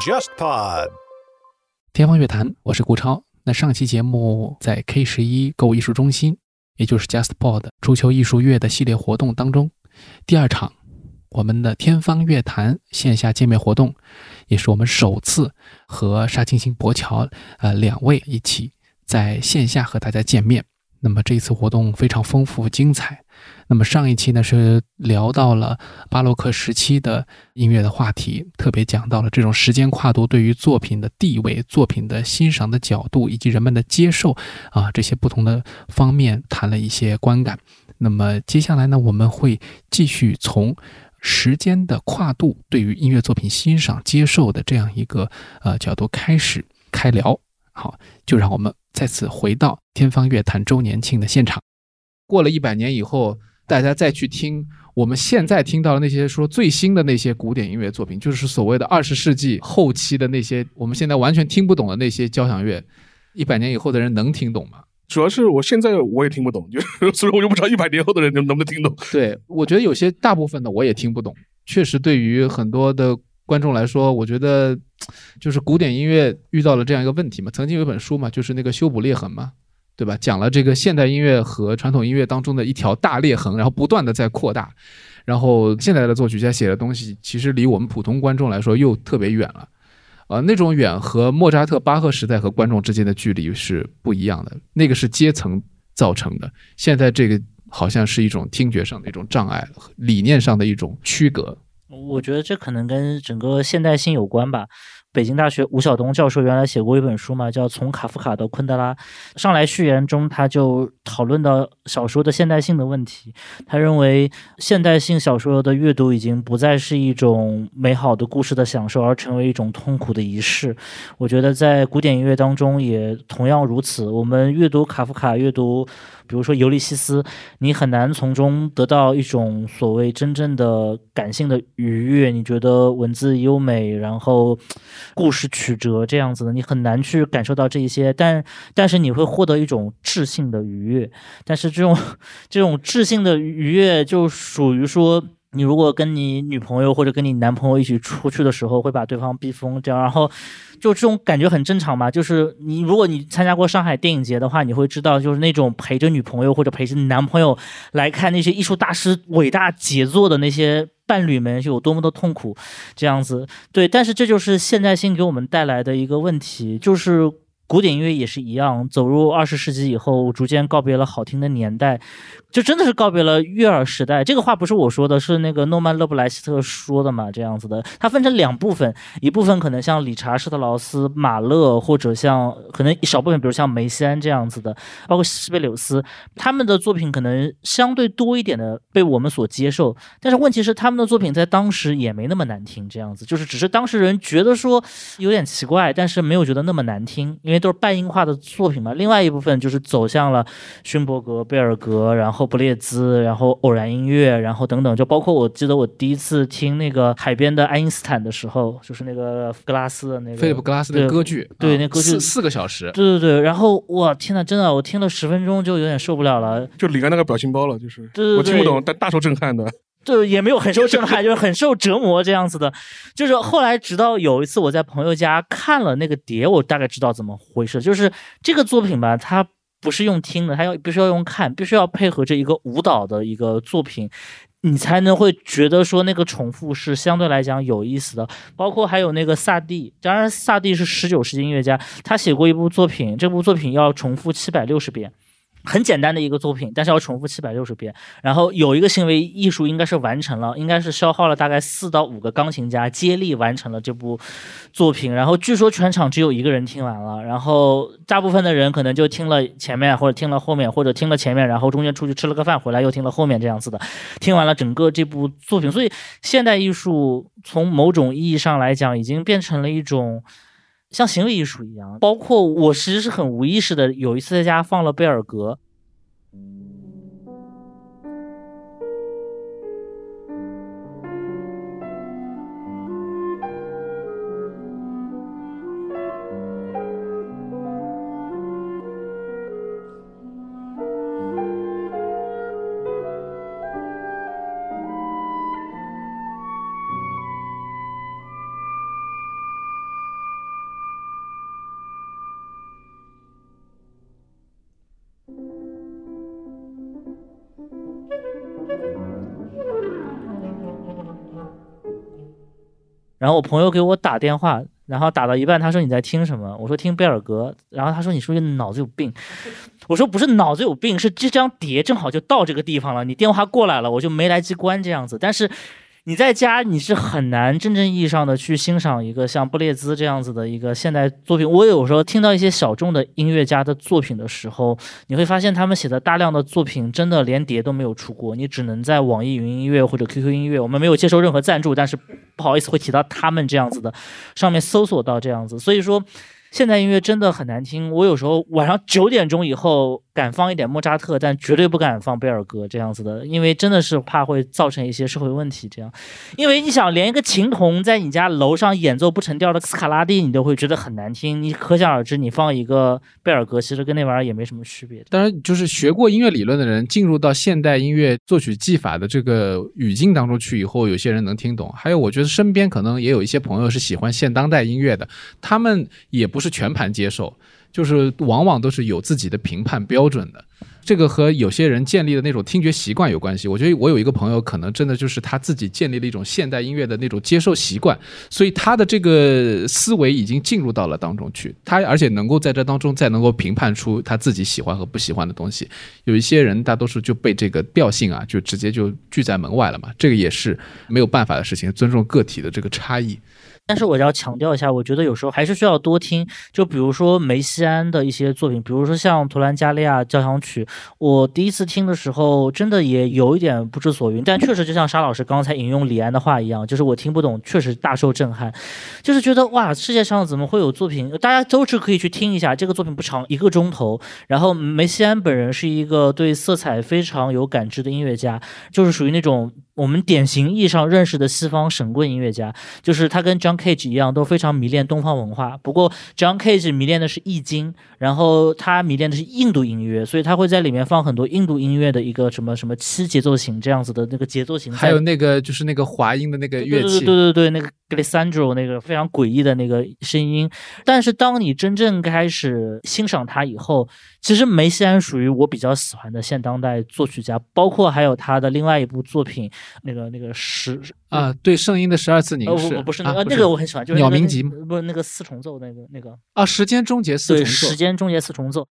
JustPod。天方乐坛，我是顾超。那上期节目在 K 十一购物艺术中心，也就是 JustPod 足球艺术月的系列活动当中，第二场我们的天方乐坛线下见面活动，也是我们首次和沙青青、博乔呃两位一起在线下和大家见面。那么这一次活动非常丰富精彩。那么上一期呢是聊到了巴洛克时期的音乐的话题，特别讲到了这种时间跨度对于作品的地位、作品的欣赏的角度以及人们的接受啊这些不同的方面谈了一些观感。那么接下来呢，我们会继续从时间的跨度对于音乐作品欣赏、接受的这样一个呃角度开始开聊。好，就让我们再次回到天方乐坛周年庆的现场。过了一百年以后，大家再去听我们现在听到的那些说最新的那些古典音乐作品，就是所谓的二十世纪后期的那些我们现在完全听不懂的那些交响乐，一百年以后的人能听懂吗？主要是我现在我也听不懂，就所以我就不知道一百年后的人能能不能听懂。对，我觉得有些大部分的我也听不懂。确实，对于很多的观众来说，我觉得就是古典音乐遇到了这样一个问题嘛。曾经有一本书嘛，就是那个修补裂痕嘛。对吧？讲了这个现代音乐和传统音乐当中的一条大裂痕，然后不断的在扩大，然后现在的作曲家写的东西，其实离我们普通观众来说又特别远了，呃，那种远和莫扎特、巴赫时代和观众之间的距离是不一样的，那个是阶层造成的，现在这个好像是一种听觉上的一种障碍，理念上的一种区隔。我觉得这可能跟整个现代性有关吧。北京大学吴晓东教授原来写过一本书嘛，叫《从卡夫卡到昆德拉》。上来序言中，他就讨论到小说的现代性的问题。他认为，现代性小说的阅读已经不再是一种美好的故事的享受，而成为一种痛苦的仪式。我觉得在古典音乐当中也同样如此。我们阅读卡夫卡，阅读。比如说《尤利西斯》，你很难从中得到一种所谓真正的感性的愉悦。你觉得文字优美，然后故事曲折这样子的，你很难去感受到这一些。但但是你会获得一种智性的愉悦。但是这种这种智性的愉悦，就属于说。你如果跟你女朋友或者跟你男朋友一起出去的时候，会把对方逼疯，这样，然后就这种感觉很正常嘛。就是你如果你参加过上海电影节的话，你会知道，就是那种陪着女朋友或者陪着男朋友来看那些艺术大师伟大杰作的那些伴侣们是有多么的痛苦，这样子。对，但是这就是现代性给我们带来的一个问题，就是。古典音乐也是一样，走入二十世纪以后，逐渐告别了好听的年代，就真的是告别了悦耳时代。这个话不是我说的，是那个诺曼·勒布莱希特说的嘛？这样子的，它分成两部分，一部分可能像理查·施特劳斯、马勒，或者像可能一少部分，比如像梅西安这样子的，包括西贝柳斯，他们的作品可能相对多一点的被我们所接受。但是问题是，他们的作品在当时也没那么难听，这样子就是只是当事人觉得说有点奇怪，但是没有觉得那么难听，都是半音化的作品嘛，另外一部分就是走向了勋伯格、贝尔格，然后布列兹，然后偶然音乐，然后等等，就包括我记得我第一次听那个海边的爱因斯坦的时候，就是那个格拉斯的那个菲利普格拉斯的歌剧，对，那歌剧四四个小时，对对对，然后我天呐，真的我听了十分钟就有点受不了了，就里面那个表情包了，就是我听不懂，但大受震撼的。就也没有很受震撼，就是很受折磨这样子的。就是后来直到有一次我在朋友家看了那个碟，我大概知道怎么回事。就是这个作品吧，它不是用听的，它要必须要用看，必须要配合着一个舞蹈的一个作品，你才能会觉得说那个重复是相对来讲有意思的。包括还有那个萨蒂，当然萨蒂是十九世纪音乐家，他写过一部作品，这部作品要重复七百六十遍。很简单的一个作品，但是要重复七百六十遍。然后有一个行为艺术应该是完成了，应该是消耗了大概四到五个钢琴家接力完成了这部作品。然后据说全场只有一个人听完了，然后大部分的人可能就听了前面或者听了后面，或者听了前面，然后中间出去吃了个饭回来又听了后面这样子的，听完了整个这部作品。所以现代艺术从某种意义上来讲，已经变成了一种。像行为艺术一样，包括我其实是很无意识的，有一次在家放了贝尔格。然后我朋友给我打电话，然后打到一半，他说你在听什么？我说听贝尔格，然后他说你是不是脑子有病？我说不是脑子有病，是这张碟正好就到这个地方了，你电话过来了，我就没来及关这样子，但是。你在家你是很难真正意义上的去欣赏一个像布列兹这样子的一个现代作品。我有时候听到一些小众的音乐家的作品的时候，你会发现他们写的大量的作品真的连碟都没有出过，你只能在网易云音乐或者 QQ 音乐，我们没有接受任何赞助，但是不好意思会提到他们这样子的，上面搜索到这样子。所以说。现代音乐真的很难听，我有时候晚上九点钟以后敢放一点莫扎特，但绝对不敢放贝尔格这样子的，因为真的是怕会造成一些社会问题。这样，因为你想，连一个琴童在你家楼上演奏不成调的斯卡拉蒂，你都会觉得很难听，你可想而知，你放一个贝尔格，其实跟那玩意儿也没什么区别。当然，就是学过音乐理论的人，进入到现代音乐作曲技法的这个语境当中去以后，有些人能听懂。还有，我觉得身边可能也有一些朋友是喜欢现当代音乐的，他们也不是。全盘接受，就是往往都是有自己的评判标准的。这个和有些人建立的那种听觉习惯有关系。我觉得我有一个朋友，可能真的就是他自己建立了一种现代音乐的那种接受习惯，所以他的这个思维已经进入到了当中去。他而且能够在这当中再能够评判出他自己喜欢和不喜欢的东西。有一些人大多数就被这个调性啊，就直接就拒在门外了嘛。这个也是没有办法的事情，尊重个体的这个差异。但是我要强调一下，我觉得有时候还是需要多听。就比如说梅西安的一些作品，比如说像《图兰加利亚交响曲》，我第一次听的时候，真的也有一点不知所云。但确实，就像沙老师刚才引用李安的话一样，就是我听不懂，确实大受震撼。就是觉得哇，世界上怎么会有作品？大家都是可以去听一下。这个作品不长，一个钟头。然后梅西安本人是一个对色彩非常有感知的音乐家，就是属于那种。我们典型意义上认识的西方神棍音乐家，就是他跟 John Cage 一样，都非常迷恋东方文化。不过 John Cage 迷恋的是易经，然后他迷恋的是印度音乐，所以他会在里面放很多印度音乐的一个什么什么七节奏型这样子的那个节奏型，还有那个就是那个滑音的那个乐器，对对对对，那个 Glissandro 那个非常诡异的那个声音。但是当你真正开始欣赏他以后，其实梅西安属于我比较喜欢的现当代作曲家，包括还有他的另外一部作品。那个那个十啊，对圣婴的十二次凝视，不不是那个那个我很喜欢，就是鸟鸣集，不是那个四重奏那个那个啊，时间终结四重奏，时间终结四重奏。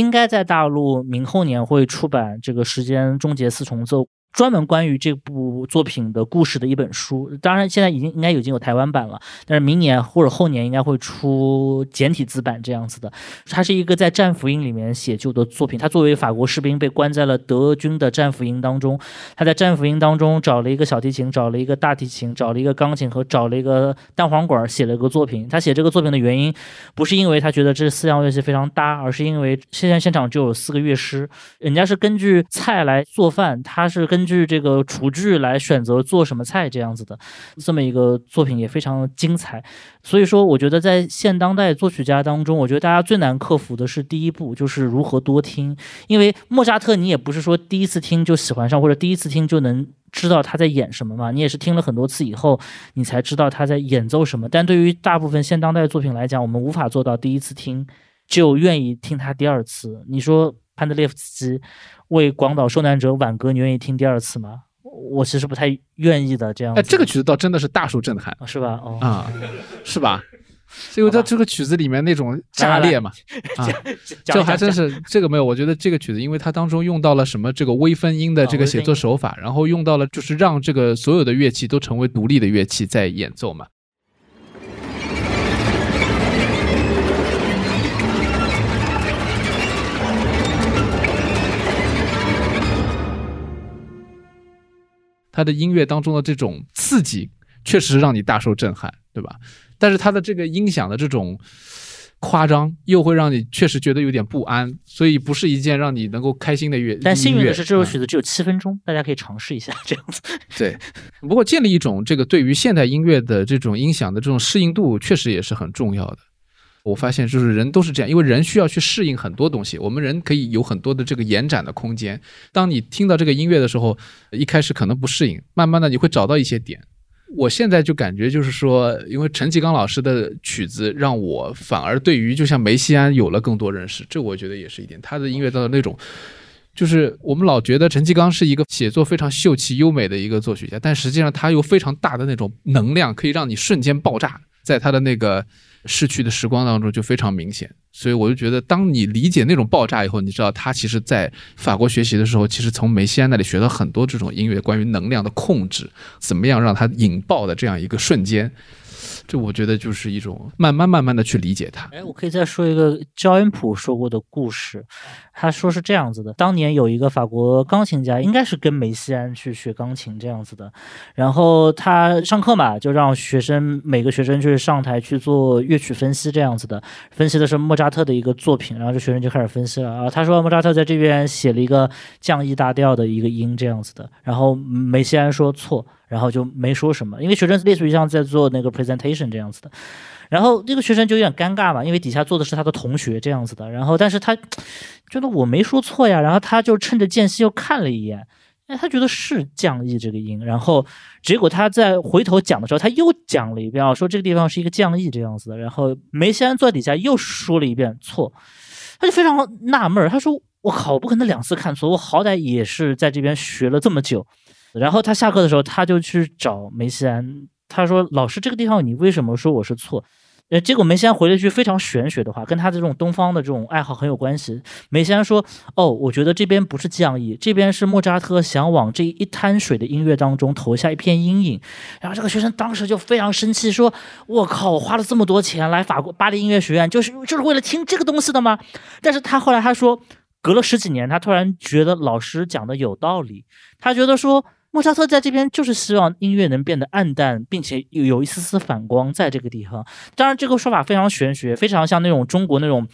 应该在大陆明后年会出版这个《时间终结四重奏》。专门关于这部作品的故事的一本书，当然现在已经应该已经有台湾版了，但是明年或者后年应该会出简体字版这样子的。它是一个在战俘营里面写就的作品。他作为法国士兵被关在了德军的战俘营当中，他在战俘营当中找了一个小提琴，找了一个大提琴，找了一个钢琴和找了一个单簧管，写了一个作品。他写这个作品的原因不是因为他觉得这四样乐器非常搭，而是因为现在现场就有四个乐师，人家是根据菜来做饭，他是。根据这个厨具来选择做什么菜，这样子的这么一个作品也非常精彩。所以说，我觉得在现当代作曲家当中，我觉得大家最难克服的是第一步，就是如何多听。因为莫扎特，你也不是说第一次听就喜欢上，或者第一次听就能知道他在演什么嘛。你也是听了很多次以后，你才知道他在演奏什么。但对于大部分现当代作品来讲，我们无法做到第一次听就愿意听他第二次。你说潘德列夫斯基。为广岛受难者挽歌，你愿意听第二次吗？我其实不太愿意的。这样，哎，这个曲子倒真的是大受震撼，是吧？哦，啊，是吧？因为在这个曲子里面那种炸裂嘛，啊，这还真是这个没有。我觉得这个曲子，因为它当中用到了什么这个微分音的这个写作手法，然后用到了就是让这个所有的乐器都成为独立的乐器在演奏嘛。他的音乐当中的这种刺激，确实让你大受震撼，对吧？但是他的这个音响的这种夸张，又会让你确实觉得有点不安，所以不是一件让你能够开心的乐。但幸运的是，这首嗯曲子只有七分钟，大家可以尝试一下 这样子。对，不过建立一种这个对于现代音乐的这种音响的这种适应度，确实也是很重要的。我发现就是人都是这样，因为人需要去适应很多东西。我们人可以有很多的这个延展的空间。当你听到这个音乐的时候，一开始可能不适应，慢慢的你会找到一些点。我现在就感觉就是说，因为陈其刚老师的曲子，让我反而对于就像梅西安有了更多认识，这我觉得也是一点。他的音乐的那种，就是我们老觉得陈其刚是一个写作非常秀气优美的一个作曲家，但实际上他有非常大的那种能量，可以让你瞬间爆炸，在他的那个逝去的时光当中就非常明显。所以我就觉得，当你理解那种爆炸以后，你知道他其实在法国学习的时候，其实从梅西安那里学到很多这种音乐关于能量的控制，怎么样让它引爆的这样一个瞬间。这我觉得就是一种慢慢慢慢的去理解它。哎，我可以再说一个焦恩普说过的故事。他说是这样子的：当年有一个法国钢琴家，应该是跟梅西安去学钢琴这样子的。然后他上课嘛，就让学生每个学生就是上台去做乐曲分析这样子的。分析的是莫扎特的一个作品，然后这学生就开始分析了啊。他说莫扎特在这边写了一个降 E 大调的一个音这样子的，然后梅西安说错。然后就没说什么，因为学生类似于像在做那个 presentation 这样子的，然后这个学生就有点尴尬嘛，因为底下坐的是他的同学这样子的，然后但是他觉得我没说错呀，然后他就趁着间隙又看了一眼，哎，他觉得是降 E 这个音，然后结果他在回头讲的时候，他又讲了一遍啊，说这个地方是一个降 E 这样子的，然后梅西安坐在底下又说了一遍错，他就非常纳闷儿，他说我靠，我不可能两次看错，我好歹也是在这边学了这么久。然后他下课的时候，他就去找梅西安，他说：“老师，这个地方你为什么说我是错？”呃，结果梅西安回了一句非常玄学的话，跟他这种东方的这种爱好很有关系。梅西安说：“哦，我觉得这边不是降 E，这边是莫扎特想往这一滩水的音乐当中投下一片阴影。”然后这个学生当时就非常生气，说：“我靠，我花了这么多钱来法国巴黎音乐学院，就是就是为了听这个东西的吗？”但是他后来他说，隔了十几年，他突然觉得老师讲的有道理，他觉得说。莫扎特在这边就是希望音乐能变得暗淡，并且有有一丝丝反光在这个地方。当然，这个说法非常玄学，非常像那种中国那种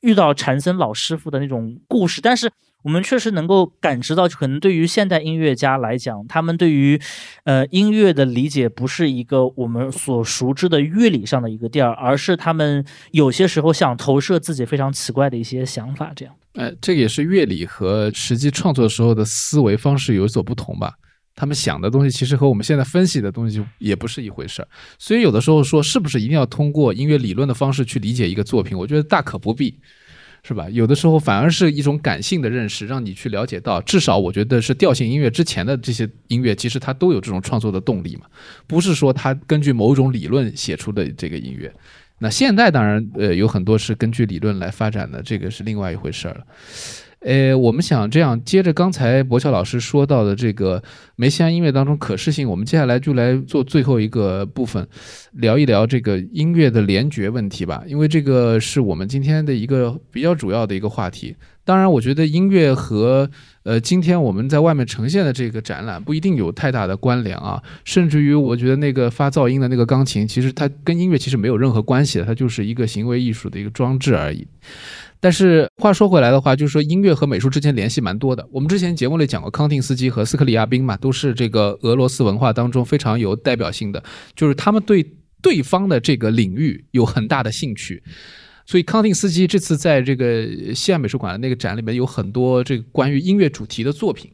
遇到禅僧老师傅的那种故事。但是我们确实能够感知到，可能对于现代音乐家来讲，他们对于呃音乐的理解不是一个我们所熟知的乐理上的一个调儿，而是他们有些时候想投射自己非常奇怪的一些想法。这样，呃，这个也是乐理和实际创作时候的思维方式有所不同吧。他们想的东西其实和我们现在分析的东西也不是一回事儿，所以有的时候说是不是一定要通过音乐理论的方式去理解一个作品，我觉得大可不必，是吧？有的时候反而是一种感性的认识，让你去了解到，至少我觉得是调性音乐之前的这些音乐，其实它都有这种创作的动力嘛，不是说它根据某种理论写出的这个音乐。那现代当然呃有很多是根据理论来发展的，这个是另外一回事儿了。呃，我们想这样，接着刚才博乔老师说到的这个梅西安音乐当中可视性，我们接下来就来做最后一个部分，聊一聊这个音乐的联觉问题吧，因为这个是我们今天的一个比较主要的一个话题。当然，我觉得音乐和呃今天我们在外面呈现的这个展览不一定有太大的关联啊，甚至于我觉得那个发噪音的那个钢琴，其实它跟音乐其实没有任何关系的，它就是一个行为艺术的一个装置而已。但是话说回来的话，就是说音乐和美术之间联系蛮多的。我们之前节目里讲过，康定斯基和斯克里亚宾嘛，都是这个俄罗斯文化当中非常有代表性的，就是他们对对方的这个领域有很大的兴趣。所以康定斯基这次在这个西安美术馆的那个展里面有很多这个关于音乐主题的作品。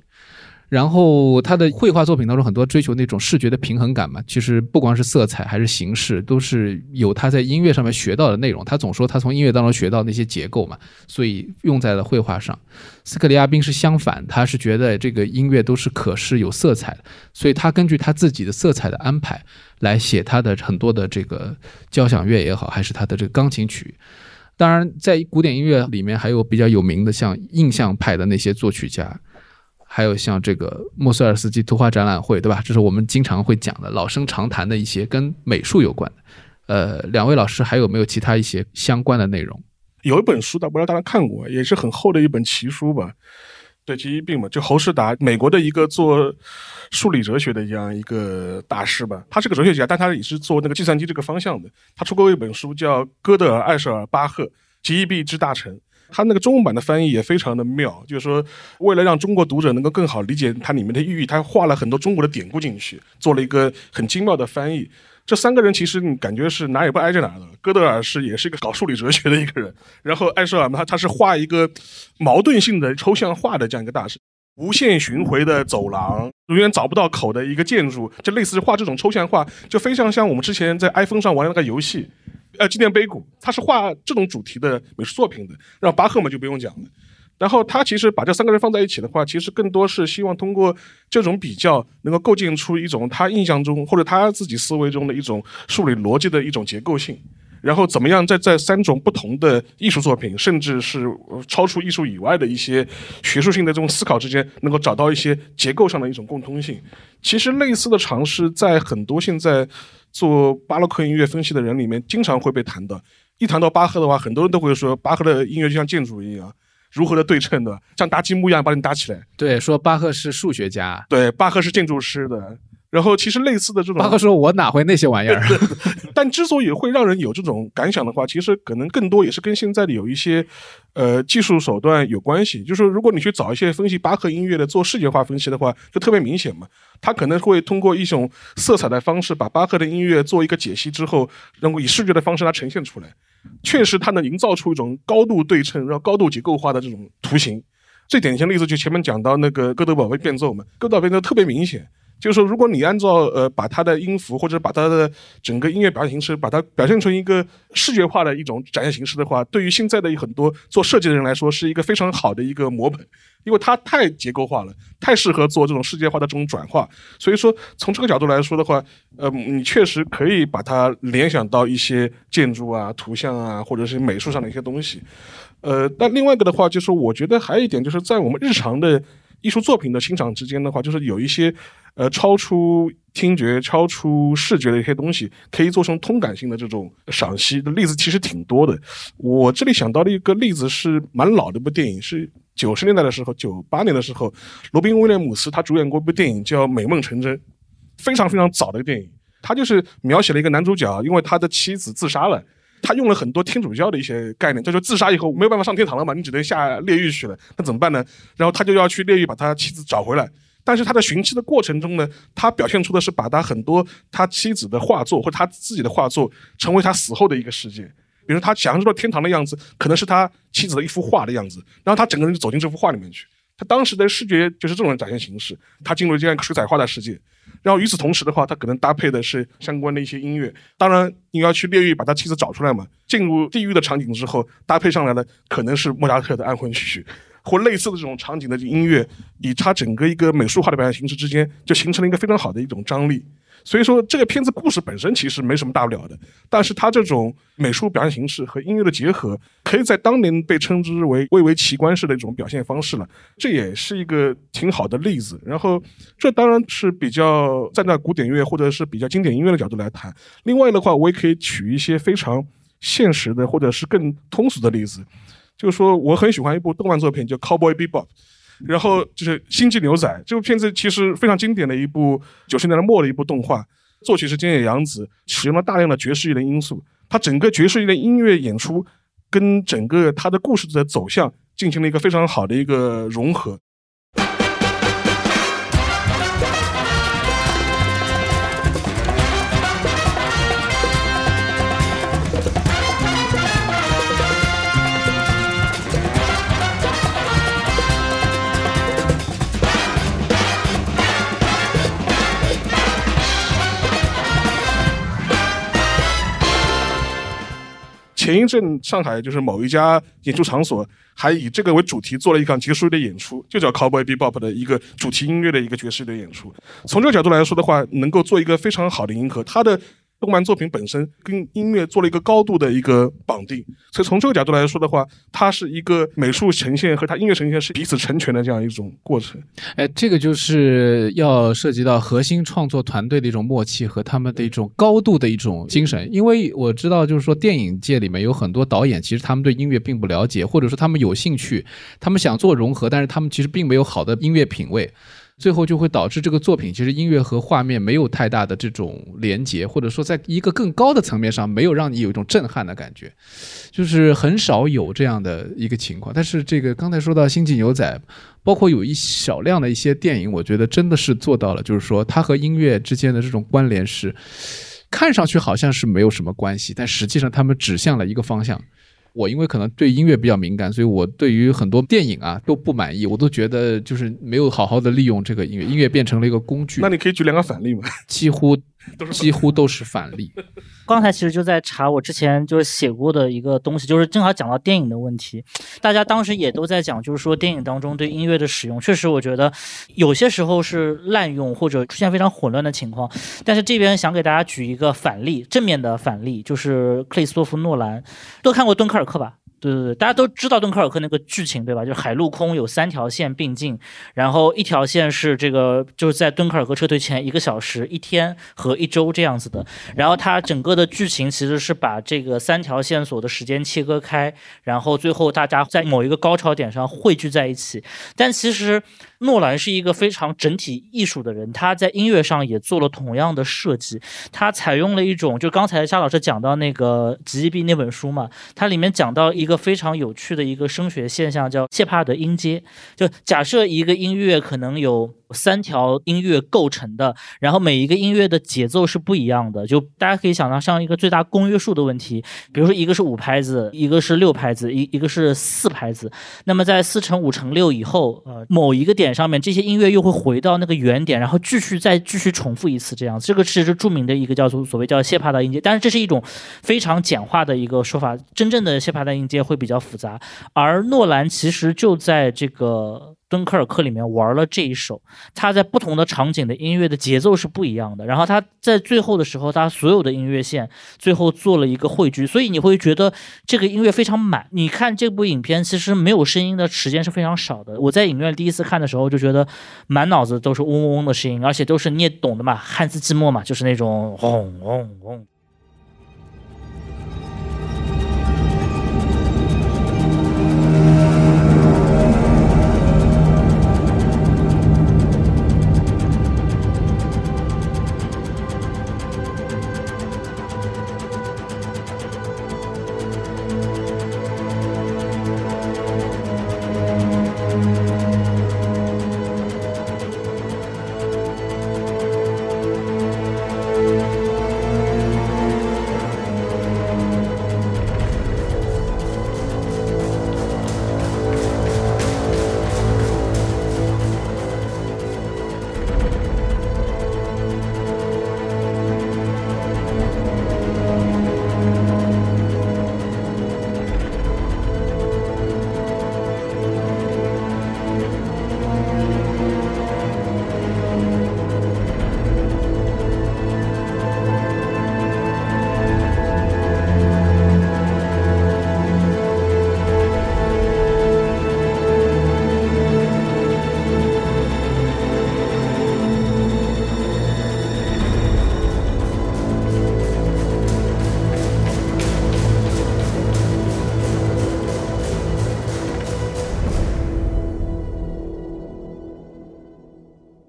然后他的绘画作品当中很多追求那种视觉的平衡感嘛，其实不光是色彩还是形式，都是有他在音乐上面学到的内容。他总说他从音乐当中学到那些结构嘛，所以用在了绘画上。斯克里亚宾是相反，他是觉得这个音乐都是可视有色彩，所以他根据他自己的色彩的安排来写他的很多的这个交响乐也好，还是他的这个钢琴曲。当然，在古典音乐里面还有比较有名的像印象派的那些作曲家。还有像这个莫斯尔斯基图画展览会，对吧？这是我们经常会讲的老生常谈的一些跟美术有关的。呃，两位老师还有没有其他一些相关的内容？有一本书，大不知道大家看过，也是很厚的一本奇书吧，对，吉伊病嘛，就侯世达，美国的一个做数理哲学的这样一个大师吧。他是个哲学家，但他也是做那个计算机这个方向的。他出过一本书叫《哥德尔、艾舍尔、巴赫吉伊币之大成》，他那个中文版的翻译也非常的妙，就是说为了让中国读者能够更好理解它里面的寓意，他画了很多中国的典故进去，做了一个很精妙的翻译。这三个人其实你感觉是哪也不挨着哪的。哥德尔是也是一个搞数理哲学的一个人，然后艾舍尔嘛，他他是画一个矛盾性的抽象画的这样一个大师，无限巡回的走廊，永远找不到口的一个建筑，就类似画这种抽象画，就非常像我们之前在 iPhone 上玩那个游戏，呃，纪念碑谷，他是画这种主题的美术作品的。然后巴赫嘛就不用讲了。然后他其实把这三个人放在一起的话，其实更多是希望通过这种比较，能够构建出一种他印象中或者他自己思维中的一种数理逻辑的一种结构性。然后怎么样在在三种不同的艺术作品，甚至是超出艺术以外的一些学术性的这种思考之间，能够找到一些结构上的一种共通性。其实类似的尝试在很多现在做巴洛克音乐分析的人里面经常会被谈到。一谈到巴赫的话，很多人都会说巴赫的音乐就像建筑一样。如何的对称的，像搭积木一样把你搭起来。对，说巴赫是数学家，对，巴赫是建筑师的。然后其实类似的这种，巴赫说：“我哪会那些玩意儿？”但之所以会让人有这种感想的话，其实可能更多也是跟现在的有一些呃技术手段有关系。就是如果你去找一些分析巴赫音乐的做视觉化分析的话，就特别明显嘛。他可能会通过一种色彩的方式，把巴赫的音乐做一个解析之后，然后以视觉的方式来呈现出来。确实，它能营造出一种高度对称、然后高度结构化的这种图形。最典型的例子就前面讲到那个哥德堡威变奏嘛，哥德堡变奏特别明显。就是说，如果你按照呃把它的音符或者把它的整个音乐表现形式，把它表现成一个视觉化的一种展现形式的话，对于现在的很多做设计的人来说，是一个非常好的一个模本，因为它太结构化了，太适合做这种世界化的这种转化。所以说，从这个角度来说的话，呃，你确实可以把它联想到一些建筑啊、图像啊，或者是美术上的一些东西。呃，但另外一个的话，就是我觉得还有一点，就是在我们日常的艺术作品的欣赏之间的话，就是有一些。呃，超出听觉、超出视觉的一些东西，可以做成通感性的这种赏析的例子，其实挺多的。我这里想到的一个例子是蛮老的一部电影，是九十年代的时候，九八年的时候，罗宾威廉姆斯他主演过一部电影叫《美梦成真》，非常非常早的一个电影。他就是描写了一个男主角，因为他的妻子自杀了，他用了很多天主教的一些概念，就说自杀以后没有办法上天堂了嘛，你只能下炼狱去了，那怎么办呢？然后他就要去炼狱把他妻子找回来。但是他在寻妻的过程中呢，他表现出的是把他很多他妻子的画作或他自己的画作成为他死后的一个世界。比如他想象中的天堂的样子，可能是他妻子的一幅画的样子，然后他整个人就走进这幅画里面去。他当时的视觉就是这种展现形式，他进入这样一个水彩画的世界。然后与此同时的话，他可能搭配的是相关的一些音乐。当然，你要去炼狱把他妻子找出来嘛，进入地狱的场景之后，搭配上来的可能是莫扎特的安魂曲。或类似的这种场景的音乐，以他整个一个美术化的表现形式之间，就形成了一个非常好的一种张力。所以说，这个片子故事本身其实没什么大不了的，但是它这种美术表现形式和音乐的结合，可以在当年被称之为蔚为奇观式的一种表现方式了。这也是一个挺好的例子。然后，这当然是比较站在古典乐或者是比较经典音乐的角度来谈。另外的话，我也可以举一些非常现实的或者是更通俗的例子。就是说，我很喜欢一部动漫作品叫《Cowboy Bebop》，然后就是《星际牛仔》这部片子，其实非常经典的一部九十年代末的一部动画，作曲是菅野洋子，使用了大量的爵士乐的因素，它整个爵士乐的音乐演出跟整个它的故事的走向进行了一个非常好的一个融合。前一阵，上海就是某一家演出场所，还以这个为主题做了一场爵士乐的演出，就叫 Cowboy Bebop 的一个主题音乐的一个爵士的演出。从这个角度来说的话，能够做一个非常好的迎合。它的动漫作品本身跟音乐做了一个高度的一个绑定。所以从这个角度来说的话，它是一个美术呈现和它音乐呈现是彼此成全的这样一种过程。哎，这个就是要涉及到核心创作团队的一种默契和他们的一种高度的一种精神。因为我知道，就是说电影界里面有很多导演，其实他们对音乐并不了解，或者说他们有兴趣，他们想做融合，但是他们其实并没有好的音乐品味。最后就会导致这个作品其实音乐和画面没有太大的这种连接，或者说在一个更高的层面上没有让你有一种震撼的感觉，就是很少有这样的一个情况。但是这个刚才说到《星际牛仔》，包括有一少量的一些电影，我觉得真的是做到了，就是说它和音乐之间的这种关联是看上去好像是没有什么关系，但实际上他们指向了一个方向。我因为可能对音乐比较敏感，所以我对于很多电影啊都不满意，我都觉得就是没有好好的利用这个音乐，音乐变成了一个工具。那你可以举两个反例吗？几乎几乎都是反例。刚才其实就在查我之前就是写过的一个东西，就是正好讲到电影的问题。大家当时也都在讲，就是说电影当中对音乐的使用，确实我觉得有些时候是滥用或者出现非常混乱的情况。但是这边想给大家举一个反例，正面的反例，就是克里斯托弗诺兰，都看过《敦刻尔克》吧？对对对，大家都知道敦刻尔克那个剧情对吧？就是海陆空有三条线并进，然后一条线是这个就是在敦刻尔克撤退前一个小时、一天和一周这样子的，然后它整个的剧情其实是把这个三条线索的时间切割开，然后最后大家在某一个高潮点上汇聚在一起，但其实。诺兰是一个非常整体艺术的人，他在音乐上也做了同样的设计。他采用了一种，就刚才夏老师讲到那个《极地》那本书嘛，它里面讲到一一个非常有趣的一个声学现象，叫谢帕德音阶。就假设一个音乐可能有。三条音乐构成的，然后每一个音乐的节奏是不一样的，就大家可以想到像一个最大公约数的问题，比如说一个是五拍子，一个是六拍子，一一个是四拍子。那么在四乘五乘六以后，呃，某一个点上面，这些音乐又会回到那个原点，然后继续再继续重复一次，这样，这个是著名的一个叫做所谓叫谢帕德音阶，但是这是一种非常简化的一个说法，真正的谢帕德音阶也会比较复杂，而诺兰其实就在这个。敦刻尔克里面玩了这一首，他在不同的场景的音乐的节奏是不一样的。然后他在最后的时候，他所有的音乐线最后做了一个汇聚，所以你会觉得这个音乐非常满。你看这部影片，其实没有声音的时间是非常少的。我在影院第一次看的时候，就觉得满脑子都是嗡嗡嗡的声音，而且都是你也懂的嘛，汉斯季默嘛，就是那种轰轰轰。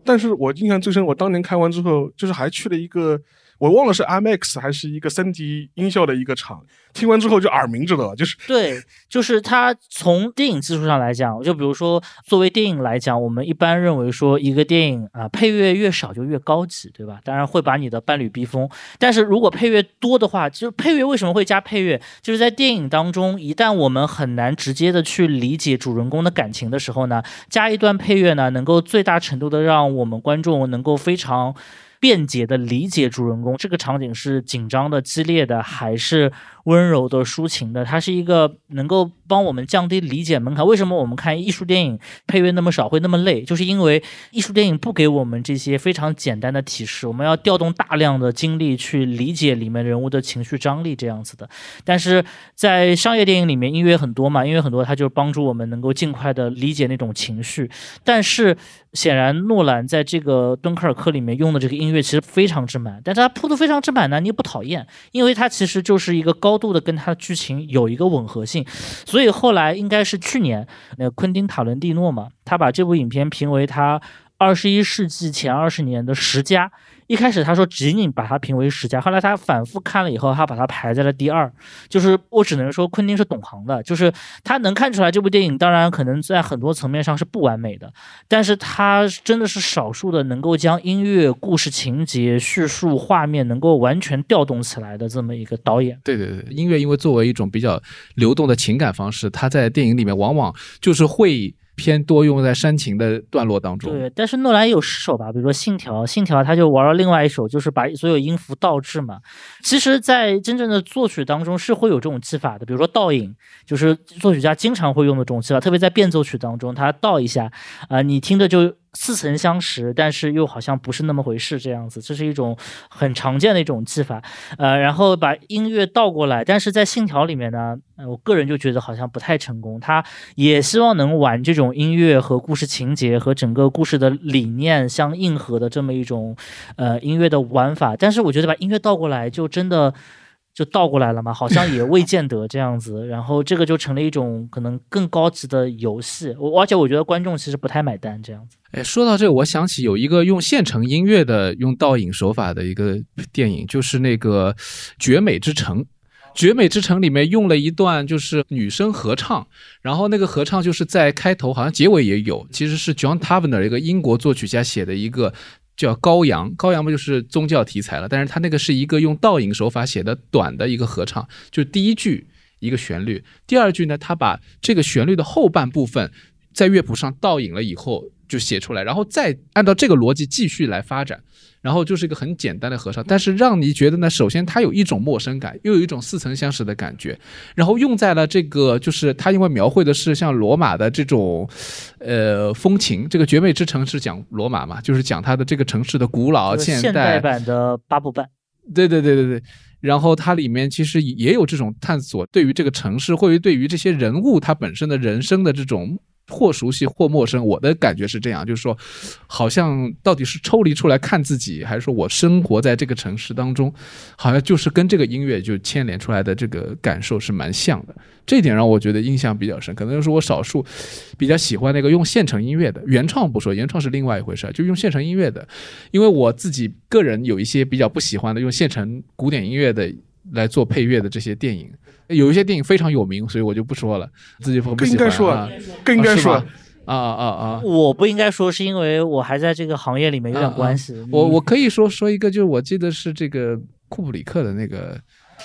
但是我印象最深，我当年开完之后，就是还去了一个。我忘了是 IMAX 还是一个三 D 音效的一个场，听完之后就耳鸣，知道吧？就是对，就是它从电影技术上来讲，就比如说作为电影来讲，我们一般认为说一个电影啊，配乐越少就越高级，对吧？当然会把你的伴侣逼疯。但是如果配乐多的话，就是配乐为什么会加配乐？就是在电影当中，一旦我们很难直接的去理解主人公的感情的时候呢，加一段配乐呢，能够最大程度的让我们观众能够非常。便捷的理解主人公，这个场景是紧张的、激烈的，还是温柔的、抒情的？它是一个能够帮我们降低理解门槛。为什么我们看艺术电影配乐那么少会那么累？就是因为艺术电影不给我们这些非常简单的提示，我们要调动大量的精力去理解里面人物的情绪张力这样子的。但是在商业电影里面，音乐很多嘛，音乐很多，它就帮助我们能够尽快的理解那种情绪。但是显然，诺兰在这个敦刻尔克里面用的这个音乐其实非常之满，但是它铺的非常之满呢，你也不讨厌，因为它其实就是一个高度的跟它的剧情有一个吻合性。所以所以后来应该是去年，那昆汀塔伦蒂诺嘛，他把这部影片评为他二十一世纪前二十年的十佳。一开始他说仅仅把它评为十佳，后来他反复看了以后，他把它排在了第二。就是我只能说昆汀是懂行的，就是他能看出来这部电影，当然可能在很多层面上是不完美的，但是他真的是少数的能够将音乐、故事情节、叙述、画面能够完全调动起来的这么一个导演。对对对，音乐因为作为一种比较流动的情感方式，它在电影里面往往就是会。偏多用在煽情的段落当中。对，但是诺兰也有失手吧，比如说《信条》，《信条》他就玩了另外一首，就是把所有音符倒置嘛。其实，在真正的作曲当中是会有这种技法的，比如说倒影，就是作曲家经常会用的这种技法，特别在变奏曲当中，他倒一下，啊，你听着就。似曾相识，但是又好像不是那么回事，这样子，这是一种很常见的一种技法，呃，然后把音乐倒过来，但是在信条里面呢，我个人就觉得好像不太成功。他也希望能玩这种音乐和故事情节和整个故事的理念相应和的这么一种呃音乐的玩法，但是我觉得把音乐倒过来就真的。就倒过来了嘛，好像也未见得这样子，然后这个就成了一种可能更高级的游戏，我而且我觉得观众其实不太买单这样子。哎，说到这个，我想起有一个用现成音乐的用倒影手法的一个电影，就是那个《绝美之城》。《绝美之城》里面用了一段就是女生合唱，然后那个合唱就是在开头，好像结尾也有，其实是 John Tavener 一个英国作曲家写的一个。叫羔羊，羔羊不就是宗教题材了？但是它那个是一个用倒影手法写的短的一个合唱，就第一句一个旋律，第二句呢，他把这个旋律的后半部分在乐谱上倒影了以后就写出来，然后再按照这个逻辑继续来发展。然后就是一个很简单的合唱，但是让你觉得呢，首先它有一种陌生感，又有一种似曾相识的感觉。然后用在了这个，就是它因为描绘的是像罗马的这种，呃，风情。这个绝美之城是讲罗马嘛，就是讲它的这个城市的古老、现代版的八部半。对对对对对。然后它里面其实也有这种探索，对于这个城市，或者对于这些人物他本身的人生的这种。或熟悉或陌生，我的感觉是这样，就是说，好像到底是抽离出来看自己，还是说我生活在这个城市当中，好像就是跟这个音乐就牵连出来的这个感受是蛮像的。这点让我觉得印象比较深，可能就是我少数比较喜欢那个用现成音乐的原创不说，原创是另外一回事，就用现成音乐的，因为我自己个人有一些比较不喜欢的用现成古典音乐的来做配乐的这些电影。有一些电影非常有名，所以我就不说了。自己不应该说，更应该说啊啊啊！我不应该说，是因为我还在这个行业里面有点关系。我我可以说说一个，就是我记得是这个库布里克的那个《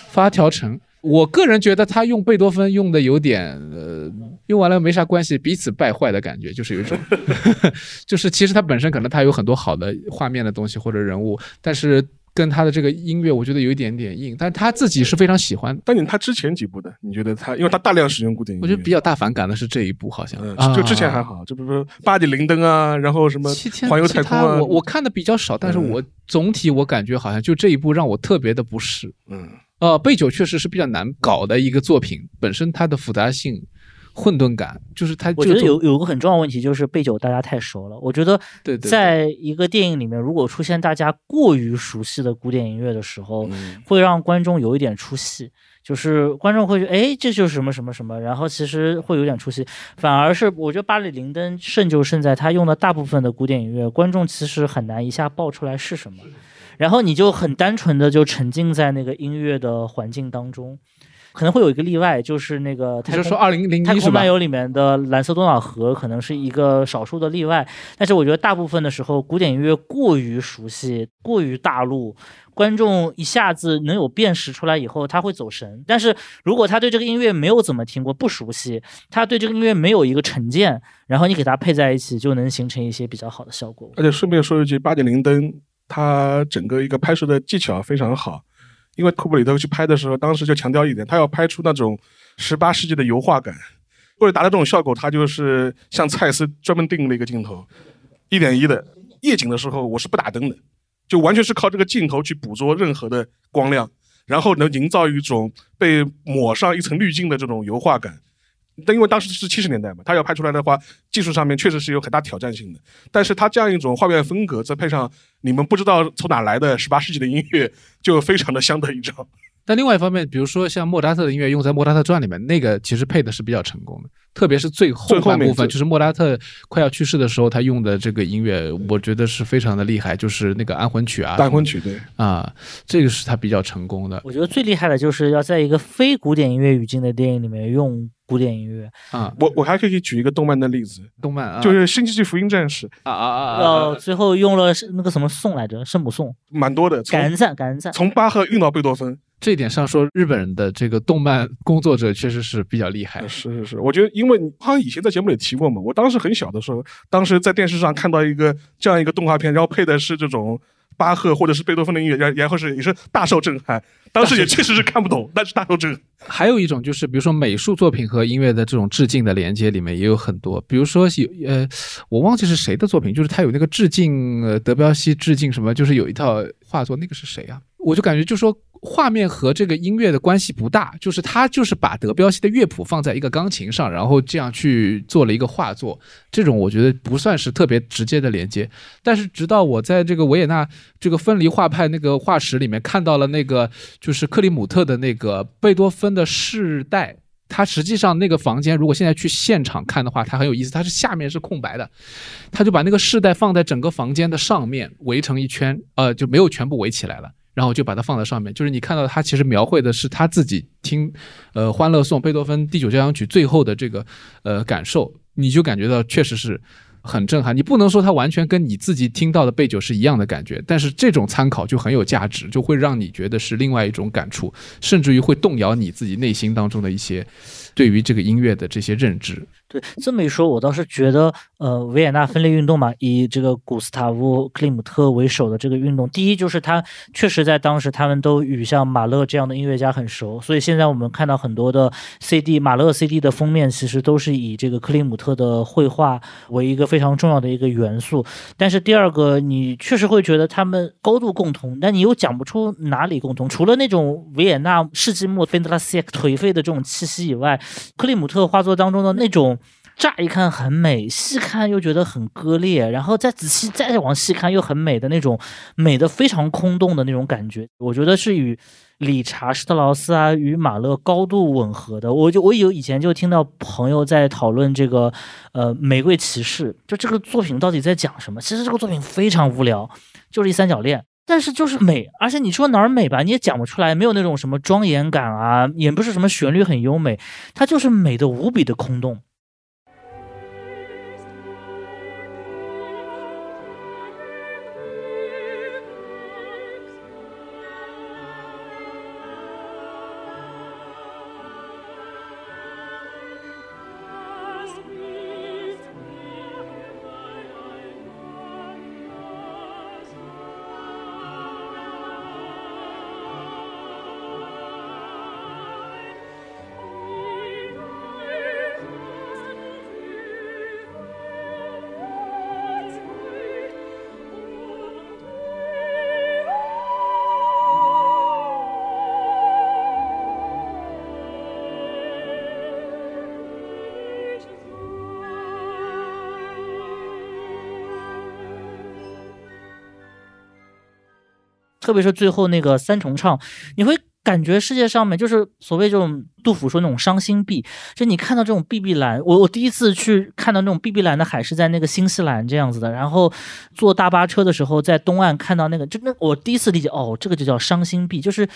发条城》。我个人觉得他用贝多芬用的有点呃，用完了没啥关系，彼此败坏的感觉，就是有一种，就是其实他本身可能他有很多好的画面的东西或者人物，但是。跟他的这个音乐，我觉得有一点点硬，但他自己是非常喜欢。但你他之前几部的，你觉得他，因为他大量使用古典音乐，我觉得比较大反感的是这一部，好像，就之前还好，就比如说巴迪林登啊，然后什么环游太空啊，我我看的比较少，但是我总体我感觉好像就这一部让我特别的不适。嗯，呃，贝九确实是比较难搞的一个作品，本身它的复杂性。混沌感就是他，我觉得有有个很重要问题就是贝九大家太熟了。我觉得，在一个电影里面，如果出现大家过于熟悉的古典音乐的时候，会让观众有一点出戏。就是观众会觉得，哎，这就是什么什么什么，然后其实会有点出戏。反而是我觉得巴里林登胜就胜在他用的大部分的古典音乐，观众其实很难一下爆出来是什么，然后你就很单纯的就沉浸在那个音乐的环境当中。可能会有一个例外，就是那个他就说二零零太空漫游里面的蓝色多瑙河可能是一个少数的例外，但是我觉得大部分的时候，古典音乐过于熟悉、过于大陆，观众一下子能有辨识出来以后，他会走神。但是如果他对这个音乐没有怎么听过、不熟悉，他对这个音乐没有一个成见，然后你给他配在一起，就能形成一些比较好的效果。而且顺便说一句，八点零灯它整个一个拍摄的技巧非常好。因为库布里特去拍的时候，当时就强调一点，他要拍出那种十八世纪的油画感。为了达到这种效果，他就是像蔡司专门定了一个镜头，一点一的夜景的时候，我是不打灯的，就完全是靠这个镜头去捕捉任何的光亮，然后能营造一种被抹上一层滤镜的这种油画感。但因为当时是七十年代嘛，他要拍出来的话，技术上面确实是有很大挑战性的。但是他这样一种画面风格，再配上你们不知道从哪来的十八世纪的音乐，就非常的相得益彰。但另外一方面，比如说像莫扎特的音乐用在《莫扎特传》里面，那个其实配的是比较成功的，特别是最后最后面半部分，就是莫扎特快要去世的时候，他用的这个音乐，我觉得是非常的厉害，就是那个安魂曲啊，安魂曲对，啊，这个是他比较成功的我觉得最厉害的就是要在一个非古典音乐语境的电影里面用古典音乐，啊，我我还可以举一个动漫的例子，动漫啊，就是《新世纪福音战士》，啊啊啊啊要啊，最后用了是那个什么颂来着，圣母颂，蛮多的，感恩赞，感恩赞。从巴赫运到贝多芬。这一点上说，日本人的这个动漫工作者确实是比较厉害呃。是是是，我觉得，因为你好像以前在节目里提过嘛，我当时很小的时候，当时在电视上看到一个这样一个动画片，然后配的是这种巴赫或者是贝多芬的音乐，然然后是也是大受震撼。当时也确实是看不懂，但是大受震撼。还有一种就是，比如说美术作品和音乐的这种致敬的连接里面也有很多，比如说有呃，我忘记是谁的作品，就是他有那个致敬呃德彪西致敬什么，就是有一套画作，那个是谁啊？我就感觉就说画面和这个音乐的关系不大，就是他就是把德彪西的乐谱放在一个钢琴上，然后这样去做了一个画作，这种我觉得不算是特别直接的连接。但是直到我在这个维也纳这个分离画派那个画室里面看到了那个就是克里姆特的那个贝多芬的世代。它实际上那个房间，如果现在去现场看的话，它很有意思。它是下面是空白的，他就把那个世代放在整个房间的上面，围成一圈，呃，就没有全部围起来了。然后就把它放在上面，就是你看到他其实描绘的是他自己听，呃，《欢乐颂》贝多芬第九交响曲最后的这个呃感受，你就感觉到确实是很震撼。你不能说它完全跟你自己听到的贝九是一样的感觉，但是这种参考就很有价值，就会让你觉得是另外一种感触，甚至于会动摇你自己内心当中的一些对于这个音乐的这些认知。对，这么一说，我倒是觉得，呃，维也纳分裂运动嘛，以这个古斯塔夫·克里姆特为首的这个运动，第一就是他确实在当时他们都与像马勒这样的音乐家很熟，所以现在我们看到很多的 CD，马勒 CD 的封面其实都是以这个克里姆特的绘画为一个非常重要的一个元素。但是第二个，你确实会觉得他们高度共同，但你又讲不出哪里共同，除了那种维也纳世纪末 f e n d l a s i e 颓废的这种气息以外，克里姆特画作当中的那种。乍一看很美，细看又觉得很割裂，然后再仔细再往细看又很美的那种美的非常空洞的那种感觉，我觉得是与理查施特劳斯啊与马勒高度吻合的。我就我有以前就听到朋友在讨论这个呃《玫瑰骑士》，就这个作品到底在讲什么？其实这个作品非常无聊，就是一三角恋。但是就是美，而且你说哪儿美吧，你也讲不出来，没有那种什么庄严感啊，也不是什么旋律很优美，它就是美的无比的空洞。特别是最后那个三重唱，你会感觉世界上面就是所谓这种杜甫说那种伤心碧，就你看到这种碧碧蓝，我我第一次去看到那种碧碧蓝的海是在那个新西兰这样子的，然后坐大巴车的时候在东岸看到那个，就那我第一次理解哦，这个就叫伤心碧，就是。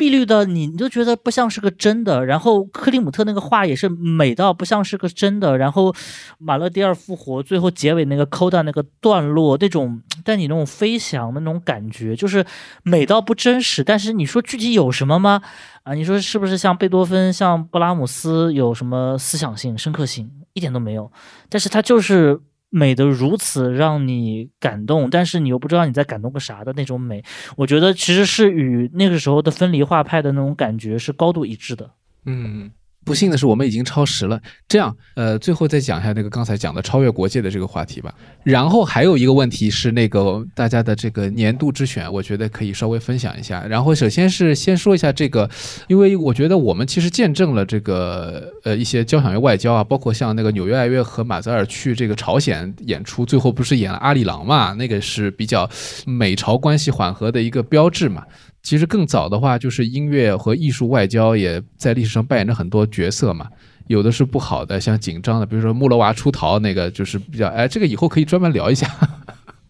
碧绿的，你你就觉得不像是个真的。然后克里姆特那个画也是美到不像是个真的。然后马勒第二复活最后结尾那个 coda 那个段落，那种带你那种飞翔的那种感觉，就是美到不真实。但是你说具体有什么吗？啊，你说是不是像贝多芬、像布拉姆斯有什么思想性、深刻性？一点都没有。但是它就是。美的如此让你感动，但是你又不知道你在感动个啥的那种美，我觉得其实是与那个时候的分离画派的那种感觉是高度一致的。嗯，不幸的是，我们已经超时了。这样，呃，最后再讲一下那个刚才讲的超越国界的这个话题吧。然后还有一个问题是那个大家的这个年度之选，我觉得可以稍微分享一下。然后首先是先说一下这个，因为我觉得我们其实见证了这个呃一些交响乐外交啊，包括像那个纽约爱乐和马泽尔去这个朝鲜演出，最后不是演了阿里郎嘛？那个是比较美朝关系缓和的一个标志嘛。其实更早的话，就是音乐和艺术外交也在历史上扮演着很多角色嘛。有的是不好的，像紧张的，比如说穆罗娃出逃那个，就是比较哎，这个以后可以专门聊一下。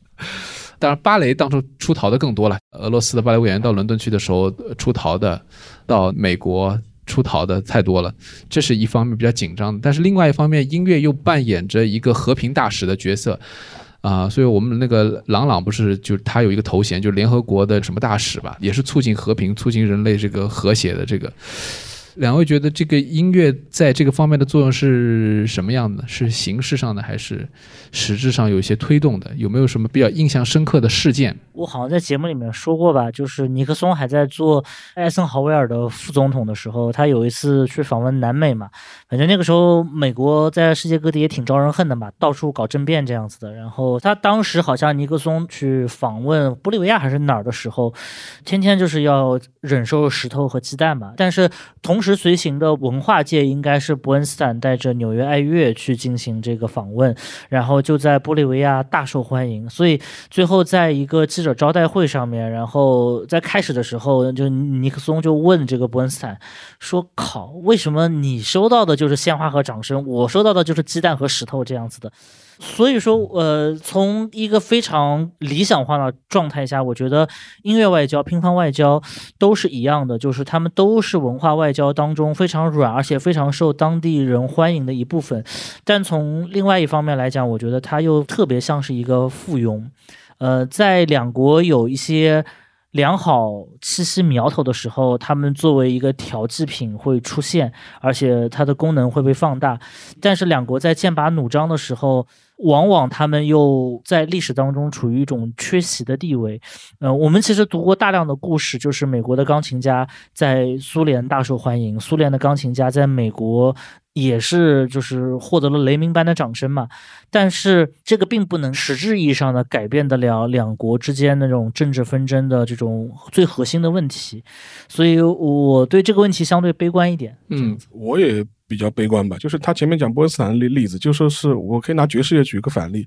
当然，芭蕾当初出逃的更多了。俄罗斯的芭蕾舞演员到伦敦去的时候出逃的，到美国出逃的太多了，这是一方面比较紧张的。但是另外一方面，音乐又扮演着一个和平大使的角色。啊，所以我们那个朗朗不是就他有一个头衔，就是联合国的什么大使吧，也是促进和平、促进人类这个和谐的这个。两位觉得这个音乐在这个方面的作用是什么样的？是形式上的还是实质上有一些推动的？有没有什么比较印象深刻的事件？我好像在节目里面说过吧，就是尼克松还在做艾森豪威尔的副总统的时候，他有一次去访问南美嘛。反正那个时候美国在世界各地也挺招人恨的嘛，到处搞政变这样子的。然后他当时好像尼克松去访问玻利维亚还是哪儿的时候，天天就是要忍受石头和鸡蛋嘛。但是同时随行的文化界应该是伯恩斯坦带着纽约爱乐去进行这个访问，然后就在玻利维亚大受欢迎。所以最后在一个记者招待会上面，然后在开始的时候，就尼克松就问这个伯恩斯坦说：“靠，为什么你收到的就是鲜花和掌声，我收到的就是鸡蛋和石头这样子的？”所以说，呃，从一个非常理想化的状态下，我觉得音乐外交、乒乓外交都是一样的，就是他们都是文化外交当中非常软，而且非常受当地人欢迎的一部分。但从另外一方面来讲，我觉得它又特别像是一个附庸。呃，在两国有一些良好气息苗头的时候，他们作为一个调剂品会出现，而且它的功能会被放大。但是两国在剑拔弩张的时候，往往他们又在历史当中处于一种缺席的地位。呃，我们其实读过大量的故事，就是美国的钢琴家在苏联大受欢迎，苏联的钢琴家在美国也是就是获得了雷鸣般的掌声嘛。但是这个并不能实质意义上的改变得了两国之间那种政治纷争的这种最核心的问题。所以我对这个问题相对悲观一点。嗯，我也比较悲观吧，就是他前面讲波恩斯坦的例例子，就说是我可以拿爵士乐举一个反例。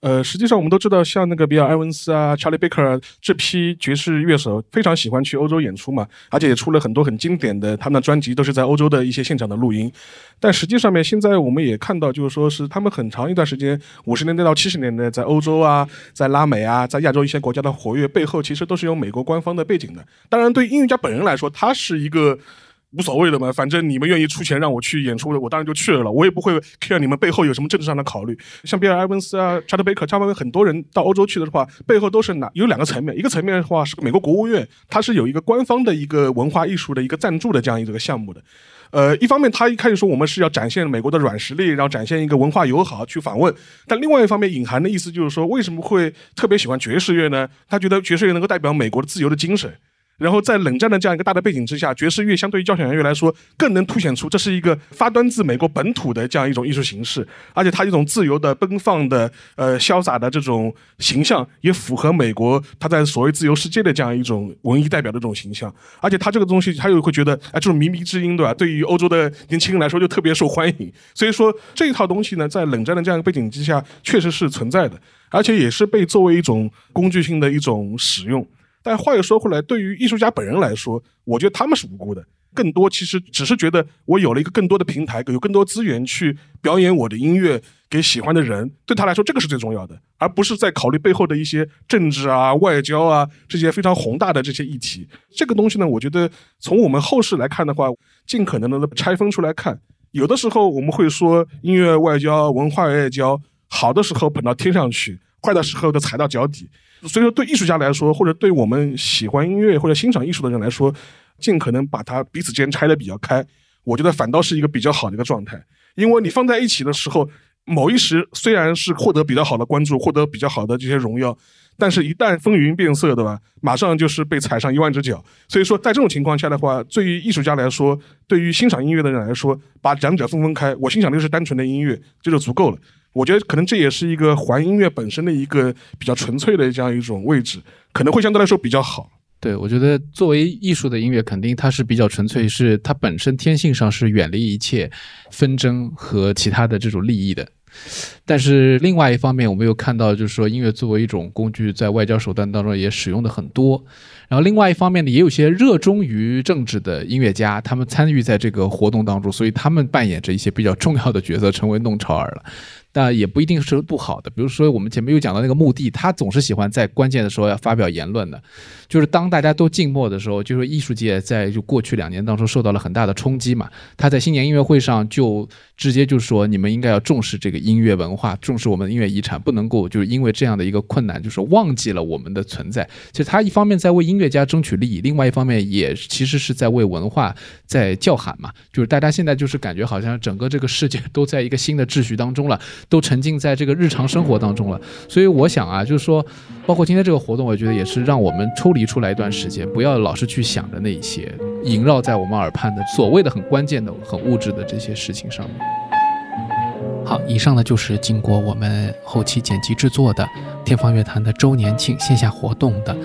呃，实际上我们都知道，像那个比尔·埃文斯啊、查理·贝克这批爵士乐手，非常喜欢去欧洲演出嘛，而且也出了很多很经典的他们的专辑，都是在欧洲的一些现场的录音。但实际上面，现在我们也看到，就是说是他们很长一段时间，五十年代到七十年代，在欧洲啊、在拉美啊、在亚洲一些国家的活跃背后，其实都是有美国官方的背景的。当然，对音乐家本人来说，他是一个。无所谓的嘛，反正你们愿意出钱让我去演出，我当然就去了，我也不会 care 你们背后有什么政治上的考虑。像比尔·埃文斯啊、查德·贝克，他们很多人到欧洲去的话，背后都是哪有两个层面，一个层面的话是美国国务院，它是有一个官方的一个文化艺术的一个赞助的这样一个项目的。呃，一方面他一开始说我们是要展现美国的软实力，然后展现一个文化友好去访问，但另外一方面隐含的意思就是说，为什么会特别喜欢爵士乐呢？他觉得爵士乐能够代表美国的自由的精神。然后在冷战的这样一个大的背景之下，爵士乐相对于交响乐来说，更能凸显出这是一个发端自美国本土的这样一种艺术形式，而且它一种自由的、奔放的、呃潇洒的这种形象，也符合美国它在所谓自由世界的这样一种文艺代表的这种形象。而且它这个东西，他又会觉得，哎，这种靡靡之音，对吧？对于欧洲的年轻人来说，就特别受欢迎。所以说这一套东西呢，在冷战的这样一个背景之下，确实是存在的，而且也是被作为一种工具性的一种使用。但话又说回来，对于艺术家本人来说，我觉得他们是无辜的。更多其实只是觉得我有了一个更多的平台，有更多资源去表演我的音乐给喜欢的人。对他来说，这个是最重要的，而不是在考虑背后的一些政治啊、外交啊这些非常宏大的这些议题。这个东西呢，我觉得从我们后世来看的话，尽可能的拆分出来看。有的时候我们会说音乐外交、文化外交，好的时候捧到天上去，坏的时候都踩到脚底。所以说，对艺术家来说，或者对我们喜欢音乐或者欣赏艺术的人来说，尽可能把它彼此间拆得比较开，我觉得反倒是一个比较好的一个状态。因为你放在一起的时候，某一时虽然是获得比较好的关注，获得比较好的这些荣耀，但是，一旦风云变色，对吧？马上就是被踩上一万只脚。所以说，在这种情况下的话，对于艺术家来说，对于欣赏音乐的人来说，把两者分分开，我欣赏的是单纯的音乐，这就足够了。我觉得可能这也是一个还音乐本身的一个比较纯粹的这样一种位置，可能会相对来说比较好。对，我觉得作为艺术的音乐，肯定它是比较纯粹，是它本身天性上是远离一切纷争和其他的这种利益的。但是另外一方面，我们又看到，就是说音乐作为一种工具，在外交手段当中也使用的很多。然后另外一方面呢，也有些热衷于政治的音乐家，他们参与在这个活动当中，所以他们扮演着一些比较重要的角色，成为弄潮儿了。那也不一定是不好的。比如说，我们前面又讲到那个墓地，他总是喜欢在关键的时候要发表言论的。就是当大家都静默的时候，就是艺术界在就过去两年当中受到了很大的冲击嘛。他在新年音乐会上就直接就说：“你们应该要重视这个音乐文化，重视我们的音乐遗产，不能够就是因为这样的一个困难，就是忘记了我们的存在。”其实他一方面在为音乐家争取利益，另外一方面也其实是在为文化在叫喊嘛。就是大家现在就是感觉好像整个这个世界都在一个新的秩序当中了。都沉浸在这个日常生活当中了，所以我想啊，就是说，包括今天这个活动，我觉得也是让我们抽离出来一段时间，不要老是去想着那些萦绕在我们耳畔的所谓的很关键的、很物质的这些事情上面。好，以上呢就是经过我们后期剪辑制作的天方乐坛的周年庆线下活动的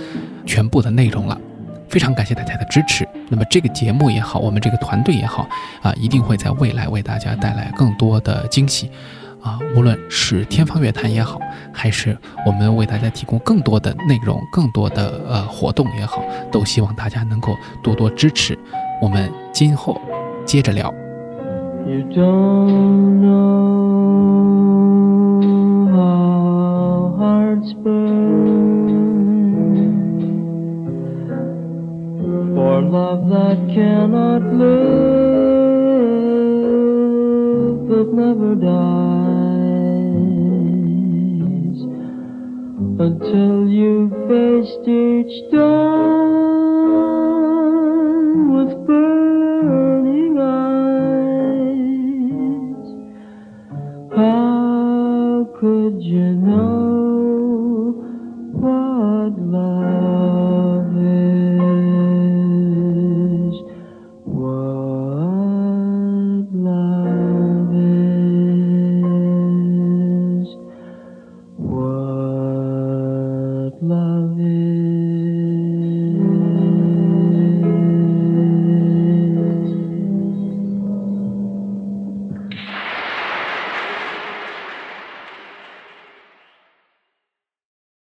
全部的内容了。非常感谢大家的支持。那么这个节目也好，我们这个团队也好，啊，一定会在未来为大家带来更多的惊喜。啊，无论是天方乐坛也好，还是我们为大家提供更多的内容、更多的呃活动也好，都希望大家能够多多支持。我们今后接着聊。You don't know how hearts burn for love that cannot live but never die. until you faced each dawn with burning eyes. How could you?